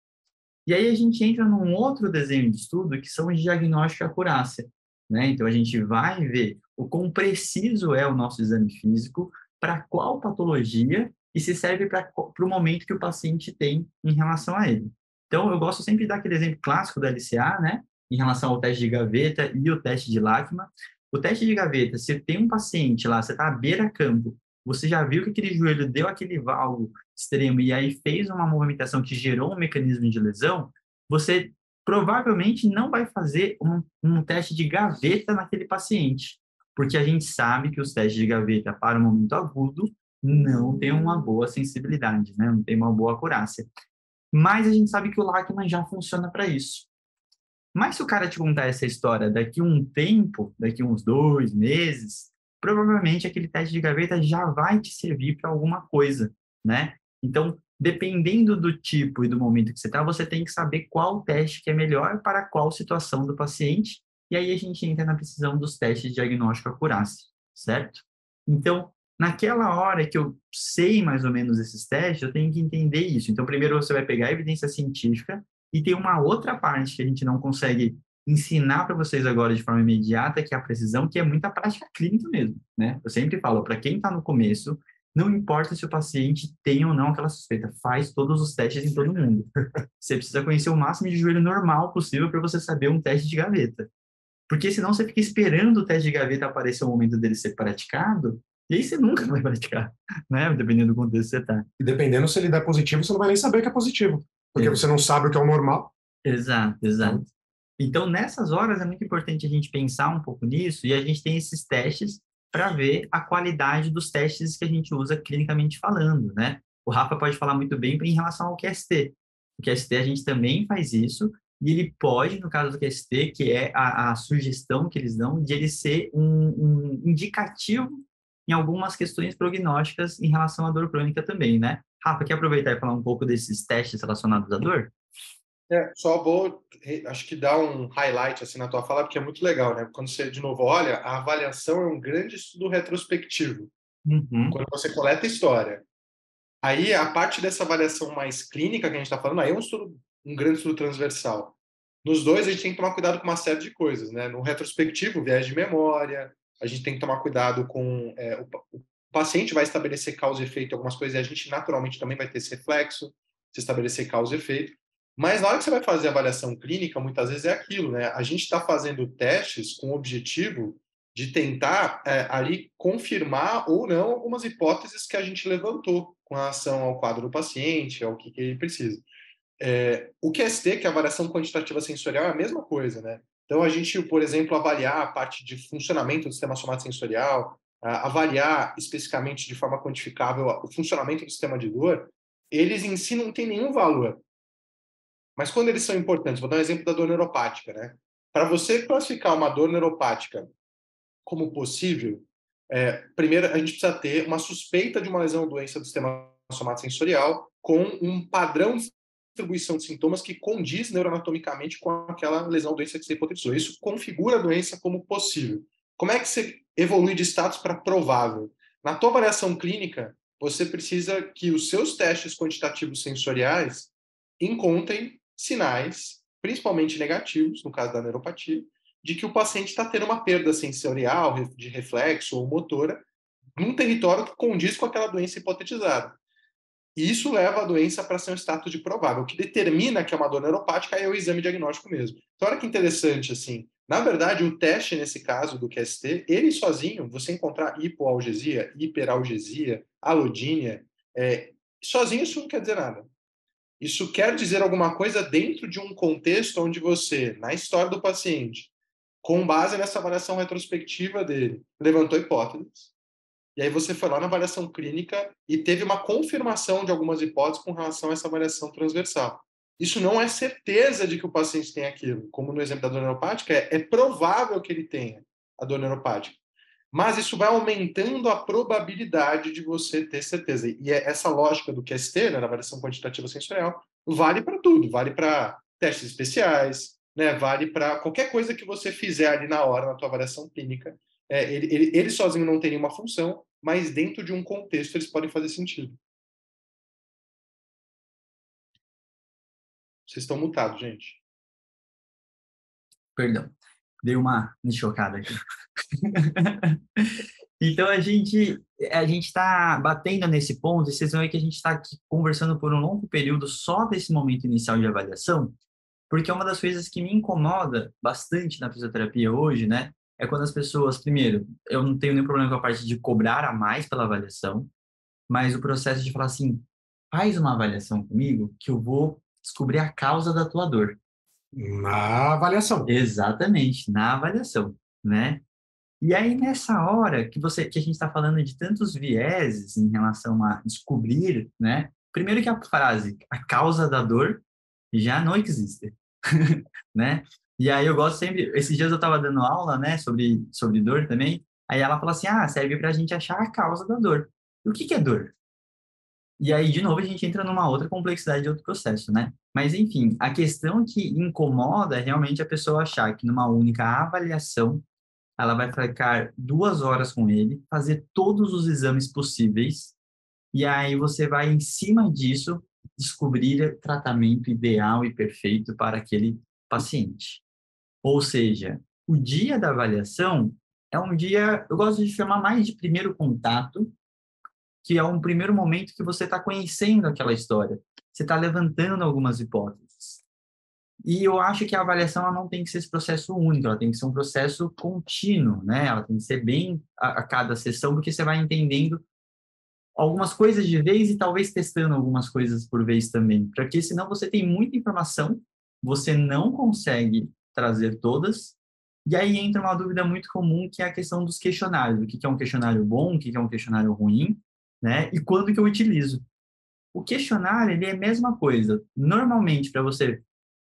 E aí a gente entra num outro desenho de estudo que são os diagnóstico e acurácia. Né? Então a gente vai ver o quão preciso é o nosso exame físico, para qual patologia e se serve para o momento que o paciente tem em relação a ele. Então eu gosto sempre de dar aquele exemplo clássico da LCA, né? Em relação ao teste de gaveta e o teste de Lachman. O teste de gaveta, se tem um paciente lá, você está à beira-campo, você já viu que aquele joelho deu aquele valgo extremo e aí fez uma movimentação que gerou um mecanismo de lesão, você provavelmente não vai fazer um, um teste de gaveta naquele paciente, porque a gente sabe que os testes de gaveta para o momento agudo não tem uma boa sensibilidade, né? não tem uma boa acurácia. Mas a gente sabe que o Lachman já funciona para isso. Mas se o cara te contar essa história daqui um tempo, daqui uns dois meses, provavelmente aquele teste de gaveta já vai te servir para alguma coisa, né? Então, dependendo do tipo e do momento que você está, você tem que saber qual teste que é melhor para qual situação do paciente, e aí a gente entra na precisão dos testes de diagnóstico acurácia, certo? Então, naquela hora que eu sei mais ou menos esses testes, eu tenho que entender isso. Então, primeiro você vai pegar a evidência científica, e tem uma outra parte que a gente não consegue ensinar para vocês agora de forma imediata, que é a precisão, que é muita prática clínica mesmo, né? Eu sempre falo, para quem está no começo, não importa se o paciente tem ou não aquela suspeita, faz todos os testes em todo mundo. *laughs* Você precisa conhecer o máximo de joelho normal possível para você saber um teste de gaveta. Porque senão você fica esperando o teste de gaveta aparecer o momento dele ser praticado, e aí você nunca *laughs* vai praticar, né? Dependendo do contexto que você está. E dependendo se ele der positivo, você não vai nem saber que é positivo. Porque é. você não sabe o que é o normal. Exato, exato. Então, nessas horas é muito importante a gente pensar um pouco nisso e a gente tem esses testes para ver a qualidade dos testes que a gente usa clinicamente falando, né? O Rafa pode falar muito bem em relação ao QST. O QST a gente também faz isso e ele pode, no caso do QST, que é a, a sugestão que eles dão, de ele ser um, um indicativo em algumas questões prognósticas em relação à dor crônica também, né? Rafa, quer aproveitar e falar um pouco desses testes relacionados à dor? É, só vou, acho que dar um highlight assim na tua fala, porque é muito legal, né? Quando você, de novo, olha, a avaliação é um grande estudo retrospectivo. Uhum. Quando você coleta história. Aí, a parte dessa avaliação mais clínica que a gente está falando, aí é um, estudo, um grande estudo transversal. Nos dois, a gente tem que tomar cuidado com uma série de coisas, né? No retrospectivo, viés de memória, a gente tem que tomar cuidado com... É, o, o paciente vai estabelecer causa e efeito algumas coisas, e a gente naturalmente também vai ter esse reflexo, se estabelecer causa e efeito. Mas na hora que você vai fazer avaliação clínica, muitas vezes é aquilo, né? A gente está fazendo testes com o objetivo de tentar é, ali confirmar ou não algumas hipóteses que a gente levantou com relação ao quadro do paciente, ao que, que ele precisa. É, o QST, que é a avaliação quantitativa sensorial, é a mesma coisa, né? Então, a gente, por exemplo, avaliar a parte de funcionamento do sistema somático sensorial, avaliar especificamente de forma quantificável o funcionamento do sistema de dor, eles em si não têm nenhum valor. Mas quando eles são importantes, vou dar um exemplo da dor neuropática, né? Para você classificar uma dor neuropática como possível, é, primeiro a gente precisa ter uma suspeita de uma lesão ou doença do sistema somatosensorial com um padrão de distribuição de sintomas que condiz neuroanatomicamente com aquela lesão ou doença que você hipotetizou. Isso configura a doença como possível. Como é que você evolui de status para provável? Na tua avaliação clínica, você precisa que os seus testes quantitativos sensoriais encontrem sinais, principalmente negativos, no caso da neuropatia, de que o paciente está tendo uma perda sensorial, de reflexo ou motora, num território que condiz com aquela doença hipotetizada. E isso leva a doença para ser um status de provável. O que determina que é uma dor neuropática é o exame diagnóstico mesmo. Então, olha que interessante, assim. Na verdade, o teste, nesse caso do QST, ele sozinho, você encontrar hipoalgesia, hiperalgesia, alodínia, é, sozinho isso não quer dizer nada. Isso quer dizer alguma coisa dentro de um contexto onde você, na história do paciente, com base nessa avaliação retrospectiva dele, levantou hipóteses. E aí você foi lá na avaliação clínica e teve uma confirmação de algumas hipóteses com relação a essa avaliação transversal. Isso não é certeza de que o paciente tem aquilo. Como no exemplo da dor neuropática, é, é provável que ele tenha a dor neuropática mas isso vai aumentando a probabilidade de você ter certeza. E é essa lógica do QST, né, na avaliação quantitativa sensorial, vale para tudo, vale para testes especiais, né, vale para qualquer coisa que você fizer ali na hora, na tua avaliação clínica. É, ele, ele, ele sozinho não tem nenhuma função, mas dentro de um contexto eles podem fazer sentido. Vocês estão mutados, gente. Perdão dei uma chocada aqui. *laughs* então a gente a gente está batendo nesse ponto e vocês vão ver que a gente está aqui conversando por um longo período só desse momento inicial de avaliação, porque é uma das coisas que me incomoda bastante na fisioterapia hoje, né? É quando as pessoas, primeiro, eu não tenho nenhum problema com a parte de cobrar a mais pela avaliação, mas o processo de falar assim, faz uma avaliação comigo que eu vou descobrir a causa da tua dor. Na avaliação. Exatamente, na avaliação, né? E aí, nessa hora que você que a gente está falando de tantos vieses em relação a descobrir, né? Primeiro que a frase, a causa da dor já não existe, *laughs* né? E aí eu gosto sempre, esses dias eu estava dando aula, né, sobre, sobre dor também, aí ela falou assim, ah, serve para a gente achar a causa da dor. E o que, que é dor? E aí, de novo, a gente entra numa outra complexidade de outro processo, né? Mas, enfim, a questão que incomoda é realmente a pessoa achar que numa única avaliação ela vai ficar duas horas com ele, fazer todos os exames possíveis, e aí você vai, em cima disso, descobrir tratamento ideal e perfeito para aquele paciente. Ou seja, o dia da avaliação é um dia, eu gosto de chamar mais de primeiro contato, que é um primeiro momento que você está conhecendo aquela história, você está levantando algumas hipóteses. E eu acho que a avaliação ela não tem que ser esse processo único, ela tem que ser um processo contínuo, né? Ela tem que ser bem a, a cada sessão, porque você vai entendendo algumas coisas de vez e talvez testando algumas coisas por vez também, porque senão você tem muita informação, você não consegue trazer todas, e aí entra uma dúvida muito comum que é a questão dos questionários, o que é um questionário bom, o que é um questionário ruim, né? E quando que eu utilizo. O questionário, ele é a mesma coisa. Normalmente, para você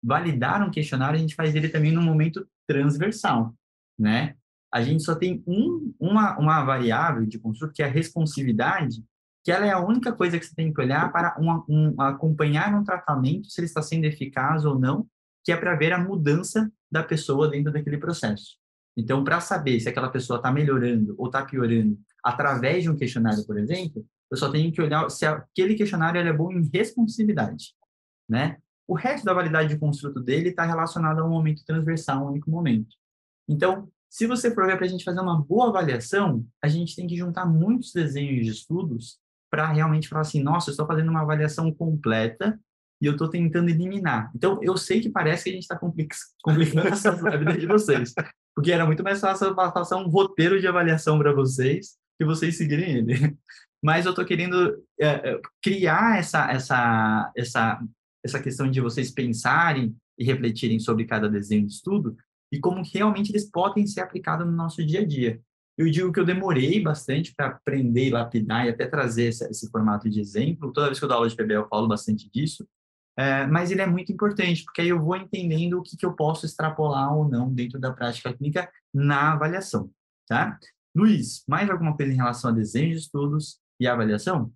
validar um questionário, a gente faz ele também no momento transversal, né? A gente só tem um, uma, uma variável de construto, que é a responsividade, que ela é a única coisa que você tem que olhar para um, um, acompanhar um tratamento, se ele está sendo eficaz ou não, que é para ver a mudança da pessoa dentro daquele processo. Então, para saber se aquela pessoa está melhorando ou está piorando através de um questionário, por exemplo, eu só tenho que olhar se aquele questionário é bom em responsividade, né? O resto da validade de construto dele está relacionado a um momento transversal, um único momento. Então, se você for ver para a gente fazer uma boa avaliação, a gente tem que juntar muitos desenhos de estudos para realmente falar assim, nossa, eu estou fazendo uma avaliação completa e eu estou tentando eliminar. Então, eu sei que parece que a gente está complicando *laughs* a vida de vocês, porque era muito mais fácil passar um roteiro de avaliação para vocês que vocês seguirem ele. *laughs* Mas eu estou querendo é, criar essa, essa, essa, essa questão de vocês pensarem e refletirem sobre cada desenho de estudo e como realmente eles podem ser aplicados no nosso dia a dia. Eu digo que eu demorei bastante para aprender e lapidar e até trazer esse, esse, formato de exemplo. Toda vez que eu dou aula de PBL eu falo bastante disso, é, mas ele é muito importante, porque aí eu vou entendendo o que, que eu posso extrapolar ou não dentro da prática clínica na avaliação, tá? Luiz, mais alguma coisa em relação a desenho de estudos e avaliação?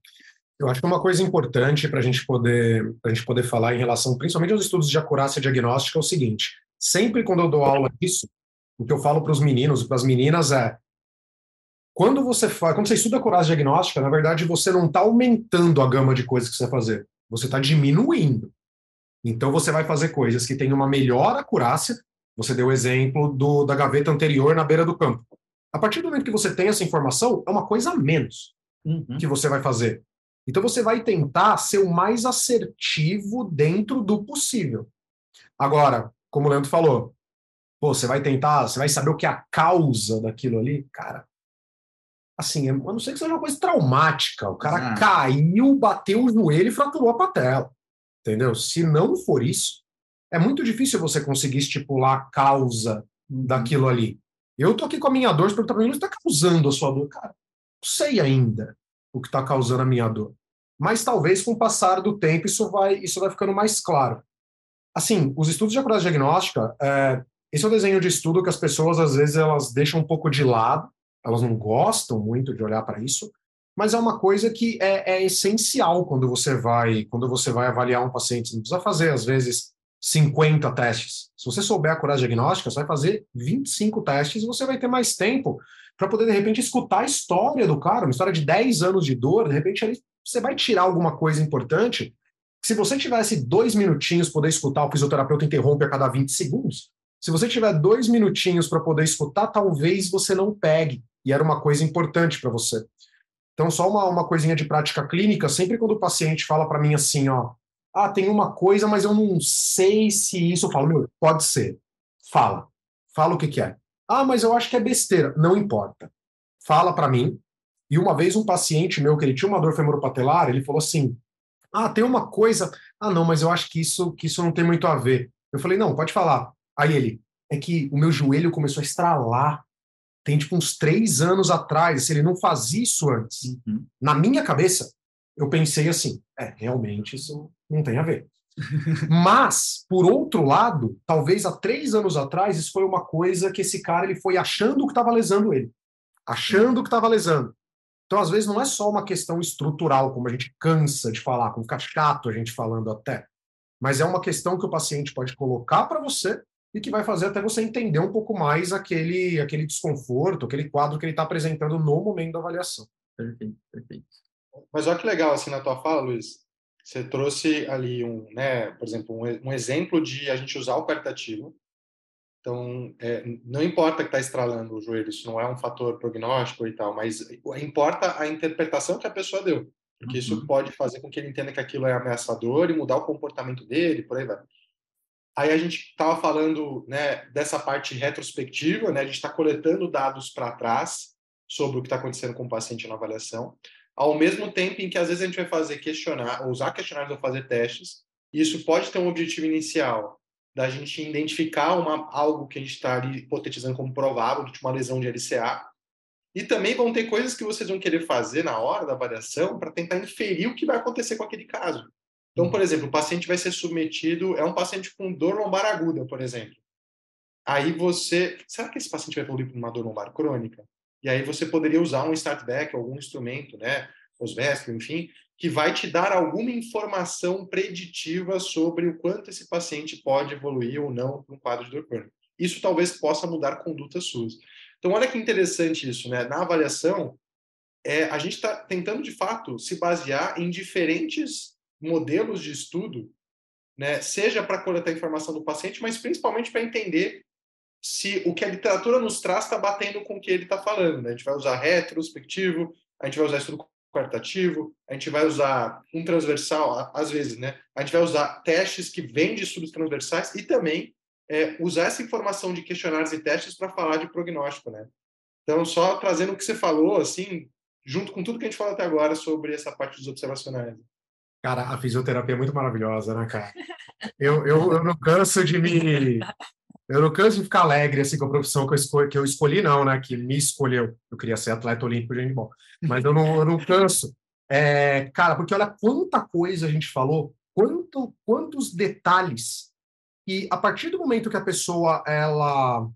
Eu acho que uma coisa importante para a gente poder a gente poder falar em relação, principalmente aos estudos de acurácia diagnóstica, é o seguinte: sempre quando eu dou aula disso, o que eu falo para os meninos e para as meninas é quando você faz, quando você estuda acurácia diagnóstica, na verdade você não está aumentando a gama de coisas que você vai fazer você está diminuindo. Então você vai fazer coisas que têm uma melhor acurácia. Você deu o exemplo do, da gaveta anterior na beira do campo. A partir do momento que você tem essa informação, é uma coisa a menos uhum. que você vai fazer. Então você vai tentar ser o mais assertivo dentro do possível. Agora, como o Leandro falou, pô, você vai tentar, você vai saber o que é a causa daquilo ali, cara assim, a não ser que seja uma coisa traumática. O cara caiu, bateu o joelho e fraturou a patela. Entendeu? Se não for isso, é muito difícil você conseguir estipular a causa uhum. daquilo ali. Eu tô aqui com a minha dor, você pergunta o que está causando a sua dor? Cara, não sei ainda o que está causando a minha dor. Mas talvez com o passar do tempo isso vai, isso vai ficando mais claro. Assim, os estudos de acurácia diagnóstica, é, esse é um desenho de estudo que as pessoas às vezes elas deixam um pouco de lado, elas não gostam muito de olhar para isso, mas é uma coisa que é, é, essencial quando você vai quando você vai avaliar um paciente. Você não precisa fazer, às vezes, 50 testes. Se você souber a curagem diagnóstica, você vai fazer 25 testes e você vai ter mais tempo para poder, de repente, escutar a história do cara, uma história de 10 anos de dor, de repente ali você vai tirar alguma coisa importante. Se você tivesse dois minutinhos poder escutar, o fisioterapeuta interrompe a cada 20 segundos. Se você tiver dois minutinhos para poder escutar, talvez você não pegue e era uma coisa importante para você. Então, só uma, uma coisinha de prática clínica, sempre quando o paciente fala para mim assim, ó, ah, tem uma coisa, mas eu não sei se isso, eu falo, meu, pode ser. Fala. Fala o que, que é. Ah, mas eu acho que é besteira. Não importa. Fala para mim. E uma vez um paciente meu, que ele tinha uma dor femoropatelar, ele falou assim, ah, tem uma coisa, ah, não, mas eu acho que isso, que isso não tem muito a ver. Eu falei, não, pode falar. Aí ele, é que o meu joelho começou a estralar tem tipo uns três anos atrás, se ele não fazia isso antes, uhum. na minha cabeça, eu pensei assim, é, realmente isso não tem a ver. Mas, por outro lado, talvez há três anos atrás, isso foi uma coisa que esse cara ele foi achando que estava lesando ele. Achando que estava lesando. Então, às vezes, não é só uma questão estrutural, como a gente cansa de falar, como fica a gente falando até. Mas é uma questão que o paciente pode colocar para você e que vai fazer até você entender um pouco mais aquele, aquele desconforto, aquele quadro que ele está apresentando no momento da avaliação. Perfeito, perfeito. Mas olha que legal, assim, na tua fala, Luiz, você trouxe ali um, né, por exemplo, um, um exemplo de a gente usar o qualitativo Então, é, não importa que está estralando o joelho, isso não é um fator prognóstico e tal, mas importa a interpretação que a pessoa deu, porque uhum. isso pode fazer com que ele entenda que aquilo é ameaçador e mudar o comportamento dele, por aí vai. Aí a gente estava falando né, dessa parte retrospectiva, né, a gente está coletando dados para trás sobre o que está acontecendo com o paciente na avaliação, ao mesmo tempo em que às vezes a gente vai fazer questionar, usar questionários ou fazer testes, e isso pode ter um objetivo inicial da gente identificar uma, algo que a gente está hipotetizando como provável, de uma lesão de LCA. E também vão ter coisas que vocês vão querer fazer na hora da avaliação para tentar inferir o que vai acontecer com aquele caso. Então, por exemplo, o paciente vai ser submetido, é um paciente com dor lombar aguda, por exemplo. Aí você, será que esse paciente vai evoluir para uma dor lombar crônica? E aí você poderia usar um startback, algum instrumento, né, Osvesp, enfim, que vai te dar alguma informação preditiva sobre o quanto esse paciente pode evoluir ou não para um quadro de dor crônica. Isso talvez possa mudar condutas suas. Então, olha que interessante isso, né? Na avaliação, é, a gente está tentando, de fato, se basear em diferentes modelos de estudo, né? seja para coletar informação do paciente, mas principalmente para entender se o que a literatura nos traz está batendo com o que ele está falando. Né? A gente vai usar retrospectivo, a gente vai usar estudo quartativo, a gente vai usar um transversal, às vezes, né? A gente vai usar testes que vêm de estudos transversais e também é, usar essa informação de questionários e testes para falar de prognóstico, né? Então, só trazendo o que você falou, assim, junto com tudo que a gente falou até agora sobre essa parte dos observacionais. Cara, a fisioterapia é muito maravilhosa, né, cara? Eu, eu, eu não canso de me eu não canso de ficar alegre assim com a profissão que eu, escolhi, que eu escolhi, não, né? Que me escolheu. Eu queria ser atleta olímpico de handball. Mas eu não, eu não canso. É, cara, porque olha quanta coisa a gente falou, quanto, quantos detalhes. E a partir do momento que a pessoa ela,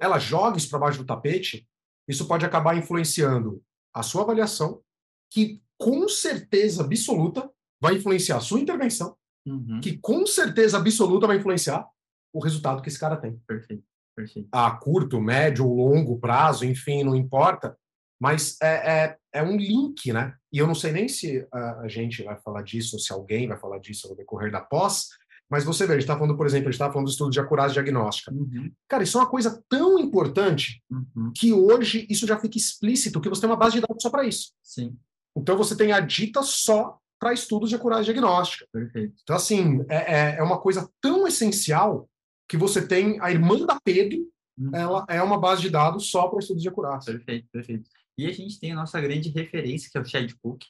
ela joga isso para baixo do tapete, isso pode acabar influenciando a sua avaliação, que com certeza absoluta vai influenciar a sua intervenção, uhum. que com certeza absoluta vai influenciar o resultado que esse cara tem. Perfeito, perfeito. A curto, médio longo prazo, enfim, não importa. Mas é, é, é, um link, né? E eu não sei nem se a, a, gente vai falar disso, ou se alguém vai falar disso no decorrer da pós, mas você vê, a gente está falando, por exemplo, a gente está falando do estudo de acurase diagnóstica. Uhum. Cara, isso é uma coisa tão importante uhum. que hoje isso já fica explícito, que você tem uma base de dados só para isso. Sim. Então você tem a dita só para estudos de acurase diagnóstica. Perfeito. Então, assim, é, é, é uma coisa tão essencial que você tem a irmã da Pedro, uhum. ela é uma base de dados só para estudos de acurácia. Perfeito, perfeito. E a gente tem a nossa grande referência, que é o Chad Cook,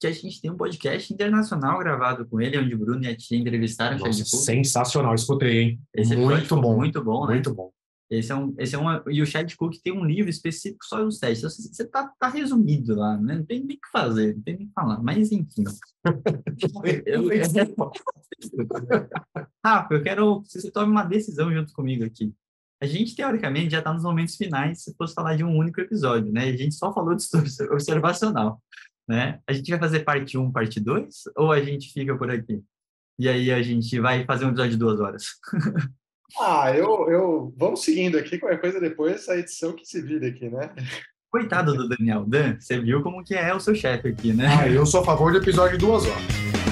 que a gente tem um podcast internacional gravado com ele, onde o Bruno e a tia entrevistaram o Chad Cook. Sensacional, escutei, hein? Esse muito bom. Muito bom, né? Muito bom. Esse é um, esse é uma, e o Chad Cook tem um livro específico só dos testes. Você, você tá, tá resumido lá, né? Não tem nem o que fazer, não tem nem o que falar. Mas enfim. *laughs* eu, eu, Rafa, eu quero que você tome uma decisão junto comigo aqui. A gente, teoricamente, já está nos momentos finais se fosse falar de um único episódio, né? A gente só falou de estudo *laughs* observacional, né? A gente vai fazer parte 1, parte 2, ou a gente fica por aqui? E aí a gente vai fazer um episódio de duas horas. *laughs* Ah, eu, eu vamos seguindo aqui, qualquer coisa depois, a edição que se vira aqui, né? Coitado do Daniel. Dan, você viu como que é o seu chefe aqui, né? Ah, eu sou a favor do episódio de duas horas.